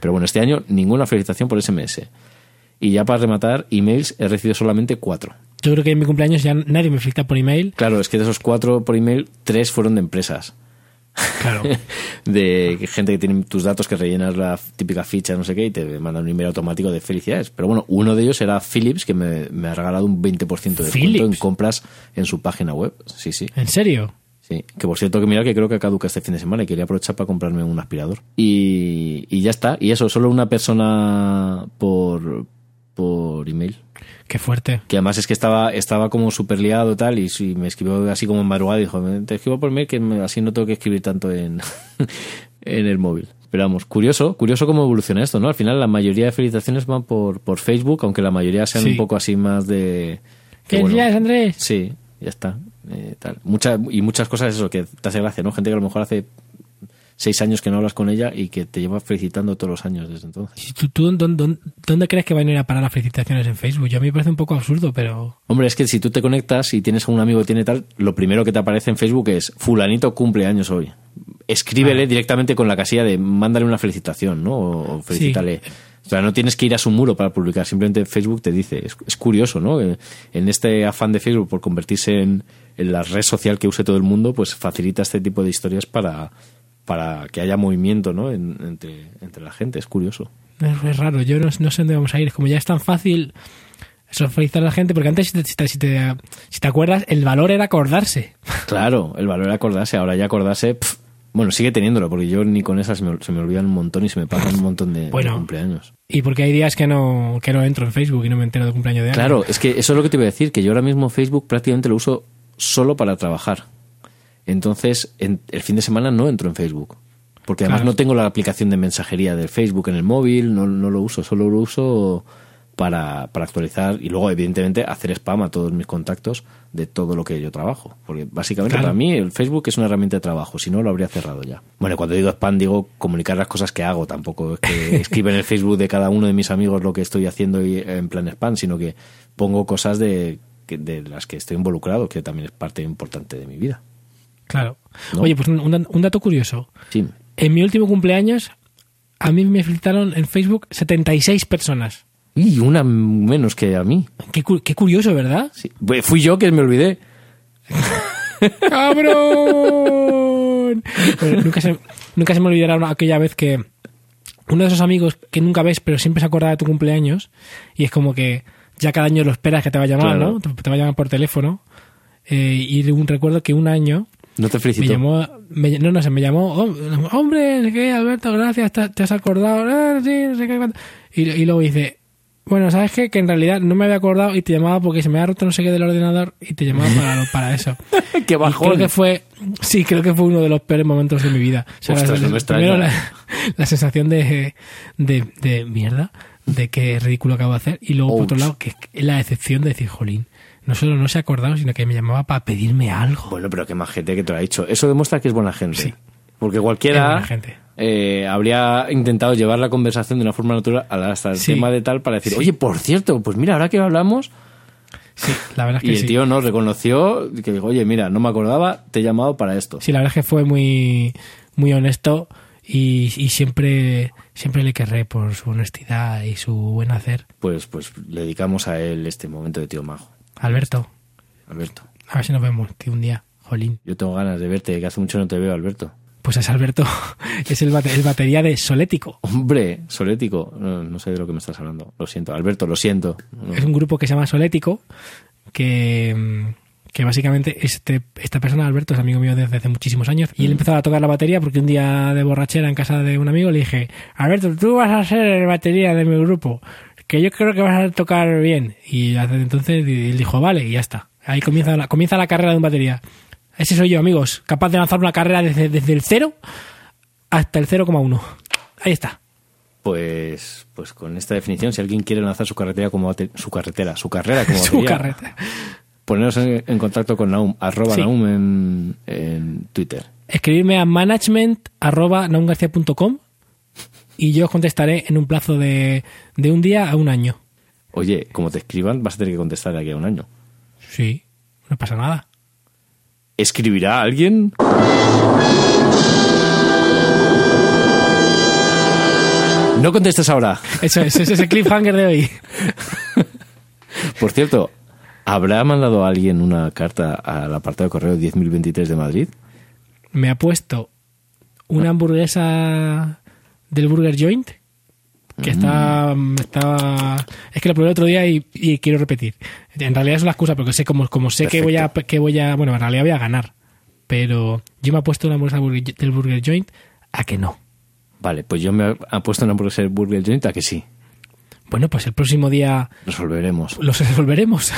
Pero bueno, este año ninguna felicitación por SMS. Y ya para rematar, emails he recibido solamente cuatro. Yo creo que en mi cumpleaños ya nadie me felicita por email. Claro, es que de esos cuatro por email, tres fueron de empresas. Claro. De gente que tiene tus datos, que rellenas la típica ficha, no sé qué, y te mandan un email automático de felicidades. Pero bueno, uno de ellos era Philips, que me, me ha regalado un 20% de descuento en compras en su página web. Sí, sí. ¿En serio? Sí, que por cierto que mirar que creo que caduca este fin de semana y quería aprovechar para comprarme un aspirador. Y, y ya está. Y eso, solo una persona por, por email. Qué fuerte. Que además es que estaba, estaba como súper liado y tal, y sí, me escribió así como en madrugada y dijo, te escribo por mail que así no tengo que escribir tanto en, en el móvil. Pero vamos, curioso, curioso cómo evoluciona esto, ¿no? Al final la mayoría de felicitaciones van por, por Facebook, aunque la mayoría sean Sí. un poco así más de... que bueno, Felicidades, Andrés. Sí, ya está. eh, tal. Mucha, y muchas cosas eso que te hace gracia, ¿no? Gente que a lo mejor hace seis años que no hablas con ella y que te lleva felicitando todos los años desde entonces. ¿Y ¿Tú, tú dónde, dónde- dónde crees que van a ir a parar las felicitaciones en Facebook? Yo a mí me parece un poco absurdo, pero... Hombre, es que si tú te conectas y tienes a un amigo que tiene tal, lo primero que te aparece en Facebook es fulanito cumple años hoy. Escríbele Ah. directamente con la casilla de mándale una felicitación, ¿no? O, felicítale. O sea, no tienes que ir a su muro para publicar, simplemente Facebook te dice. Es, es curioso, ¿no? Eh, En este afán de Facebook por convertirse en, en la red social que use todo el mundo, pues facilita este tipo de historias para, para que haya movimiento, ¿no? En- entre, entre la gente. Es curioso. Es, es raro, yo no, no sé dónde vamos a ir. Como ya es tan fácil felicitar a la gente, porque antes, si te, si te- si te- si te acuerdas, el valor era acordarse. Claro, el valor de acordarse. Ahora ya acordarse, bueno, sigue teniéndolo, porque yo ni con esas se me, se me olvidan un montón y se me pasan un montón de, de Bueno. cumpleaños. Y porque hay días que no, que no entro en Facebook y no me entero de cumpleaños de alguien. Claro, es que eso es lo que te iba a decir, que yo ahora mismo Facebook prácticamente lo uso solo para trabajar. Entonces, en- el fin de semana no entro en Facebook. Porque además Claro. no tengo la aplicación de mensajería del Facebook en el móvil, no, no lo uso, solo lo uso para, para actualizar y luego, evidentemente, hacer spam a todos mis contactos de todo lo que yo trabajo. Porque básicamente Claro. para mí el Facebook es una herramienta de trabajo, si no lo habría cerrado ya. Bueno, cuando digo spam digo comunicar las cosas que hago, tampoco es que escriba en el Facebook de cada uno de mis amigos lo que estoy haciendo y- en plan spam, sino que pongo cosas de, de las que estoy involucrado, que también es parte importante de mi vida. Claro. ¿No? Oye, pues un, un- dato curioso. Sí. En mi último cumpleaños, a mí me felicitaron en Facebook 76 personas. Y una menos que a mí. Qué, cu- qué curioso, ¿verdad? Sí. Pues Fui yo que me olvidé. ¡Cabrón! Bueno, nunca, se, nunca se me olvidará aquella vez que uno de esos amigos que nunca ves, pero siempre se acuerda de tu cumpleaños, y es como que ya cada año lo esperas que te va a llamar, Claro. ¿no? Te, te va a llamar por teléfono. Eh, y un recuerdo que un año No te me felicito. llamó, me- no, no sé, me llamó, "Oh, hombre, qué, Alberto, gracias, te, te has acordado, ah, sí, no sé qué, cuánto". y, y luego dice, bueno, ¿sabes qué? Que en realidad no me había acordado y te llamaba porque se me había roto no sé qué del ordenador y te llamaba para, para eso. ¡Qué Y bajón! creo que fue, sí, creo que fue uno de los peores momentos de mi vida. O sea, Ostras, la- no me primero la, la sensación de, de, de mierda, de qué ridículo acabo de hacer, y luego por otro lado, que es la decepción de decir, jolín, no solo no se ha acordado, sino que me llamaba para pedirme algo. Bueno, pero qué más gente que te lo ha dicho. Eso demuestra que es buena gente. Sí. Porque cualquiera gente. eh, habría intentado llevar la conversación de una forma natural hasta el Sí. tema de tal para decir, Sí. oye, por cierto, pues mira, ahora que hablamos, Sí, la verdad es y que el sí. tío nos reconoció que dijo, oye, mira, no me acordaba, te he llamado para esto. Sí, la verdad es que fue muy, muy honesto y, y siempre, siempre le querré por su honestidad y su buen hacer. Pues, pues le dedicamos a él este momento de tío majo. Alberto, Alberto, a ver si nos vemos, tío, un día. Jolín. yo tengo ganas de verte, que hace mucho no te veo, Alberto. Pues es Alberto, es el, bate- el batería de Solético. Hombre, solético, no, no sé de lo que me estás hablando. Lo siento, Alberto, lo siento. No. Es un grupo que se llama Solético, que, mm, que básicamente este, esta persona, Alberto, es amigo mío desde hace muchísimos años. Y él empezó a tocar la batería porque un día de borrachera en casa de un amigo le dije, Alberto, tú vas a ser el batería de mi grupo, que yo creo que vas a tocar bien. Y desde entonces él dijo, vale, y ya está. Ahí comienza la, comienza la carrera de un batería. Ese soy yo, amigos, capaz de lanzar una carrera desde, desde el cero hasta el 0,1. Ahí está. Pues, pues con esta definición, si alguien quiere lanzar su carretera como su carretera, su carrera como Su batería, carrera. poneros en, en contacto con Naum, arroba Sí. Naum en, en Twitter. escribirme a management.naumgarcia.com y yo os contestaré en un plazo de, de un día a un año. Oye, como te escriban, vas a tener que contestar de aquí a un año. Sí, no pasa nada. ¿Escribirá alguien? No contestes ahora. Eso es, ese es el cliffhanger de hoy. Por cierto, ¿habrá mandado alguien una carta al apartado de correo 10.023 de Madrid? Me ha puesto una hamburguesa del Burger Joint que está, está es que lo probé el otro día y, y quiero repetir en realidad es una excusa porque sé como, como sé que voy a que voy a bueno en realidad voy a ganar pero yo me he puesto una hamburguesa del Burger Joint a que no Vale, pues yo me he puesto una hamburguesa de Burger Joint a que sí. bueno pues el próximo día Resolveremos. los resolveremos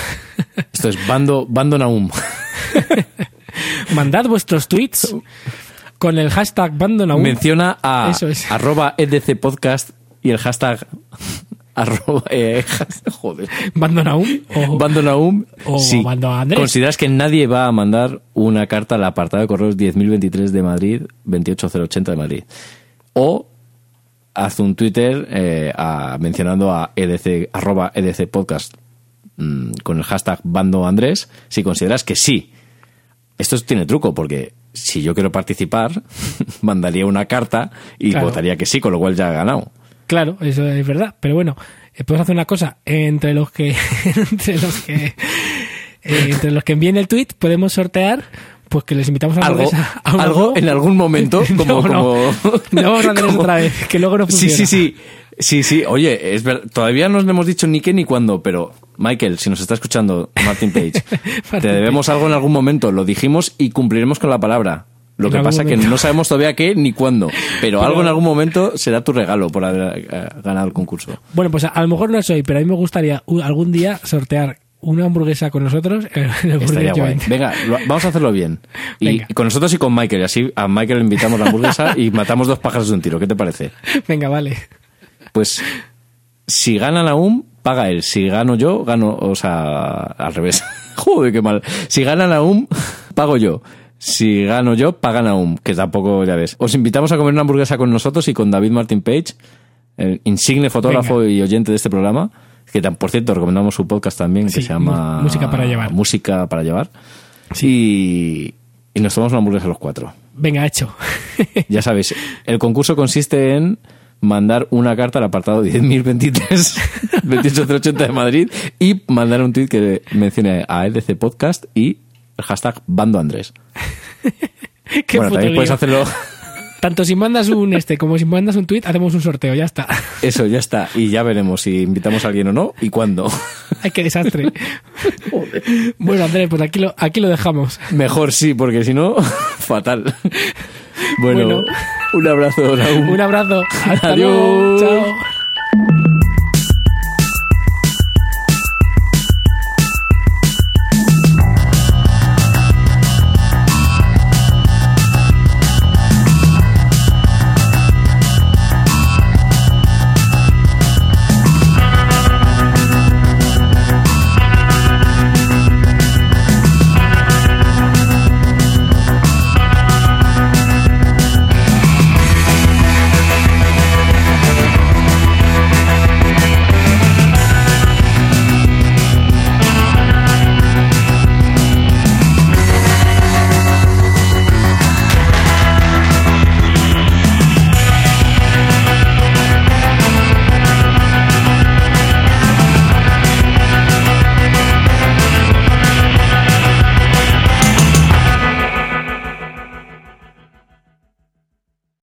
Esto es Bando, Bando Naum. mandad vuestros tweets con el hashtag Bandonaum Menciona a Eso es. arroba EDC Podcast y el hashtag arroba, eh, joder. Bandonaum o Bando Naum. o Bando Andrés. consideras que nadie va a mandar una carta al apartado de correos 10.023 de Madrid, 28080 de Madrid. O haz un Twitter eh, a- mencionando a EDC, arroba EDC Podcast mm, con el hashtag Bando Andrés si consideras que sí. Esto tiene truco porque si yo quiero participar, mandaría una carta y Claro. votaría que sí, con lo cual ya ha ganado. Claro, eso es verdad. Pero bueno, eh, podemos hacer una cosa. Entre los que. entre los que. eh, entre los que envíen el tweet, podemos sortear. Pues que les invitamos a Algo, a un algo en algún momento, como, No, no. como- No vamos a hacer eso como- otra vez, que luego no Sí, funciona. sí, sí. Sí, sí. Oye, es ver- todavía no os hemos dicho ni qué ni cuándo, pero Michael, si nos está escuchando, Martin Page, te debemos algo en algún momento. Lo dijimos y cumpliremos con la palabra. Lo En que pasa que momento. no sabemos todavía qué ni cuándo, pero, Pero- algo en algún momento será tu regalo por haber eh, ganado el concurso. Bueno, pues a, a lo mejor no soy, pero a mí me gustaría algún día sortear una hamburguesa con nosotros Estaría guay. Venga, lo- vamos a hacerlo bien. Y Venga. con nosotros y con Michael. Y así a Michael le invitamos la hamburguesa y matamos dos pájaros de un tiro. ¿Qué te parece? Venga, vale. Pues si gana la UM, paga él. Si gano yo, gano, o sea, al revés. Joder, qué mal. Si gana Naum, pago yo. Si gano yo, paga Naum, que tampoco, ya ves. Os invitamos a comer una hamburguesa con nosotros y con David Martin Page, el insigne fotógrafo y oyente de este programa, que por cierto recomendamos su podcast también, que Sí, se llama Música para llevar. Música para llevar. Y, y nos tomamos una hamburguesa los cuatro. Venga, hecho. Ya sabéis, el concurso consiste en mandar una carta al apartado 10.023 28080 de Madrid y mandar un tweet que mencione a LC Podcast y el hashtag Bando Andrés. Qué bueno, también puedes hacerlo. Tanto si mandas un este como si mandas un tweet, hacemos un sorteo, ya está. Eso, ya está. Y ya veremos si invitamos a alguien o no y cuándo. Ay, qué desastre. bueno, Andrés, pues aquí lo, aquí lo dejamos. Mejor sí, porque si no, fatal. Bueno, Bueno. un abrazo, Raúl. Un abrazo. Hasta Adiós. luego. Chao.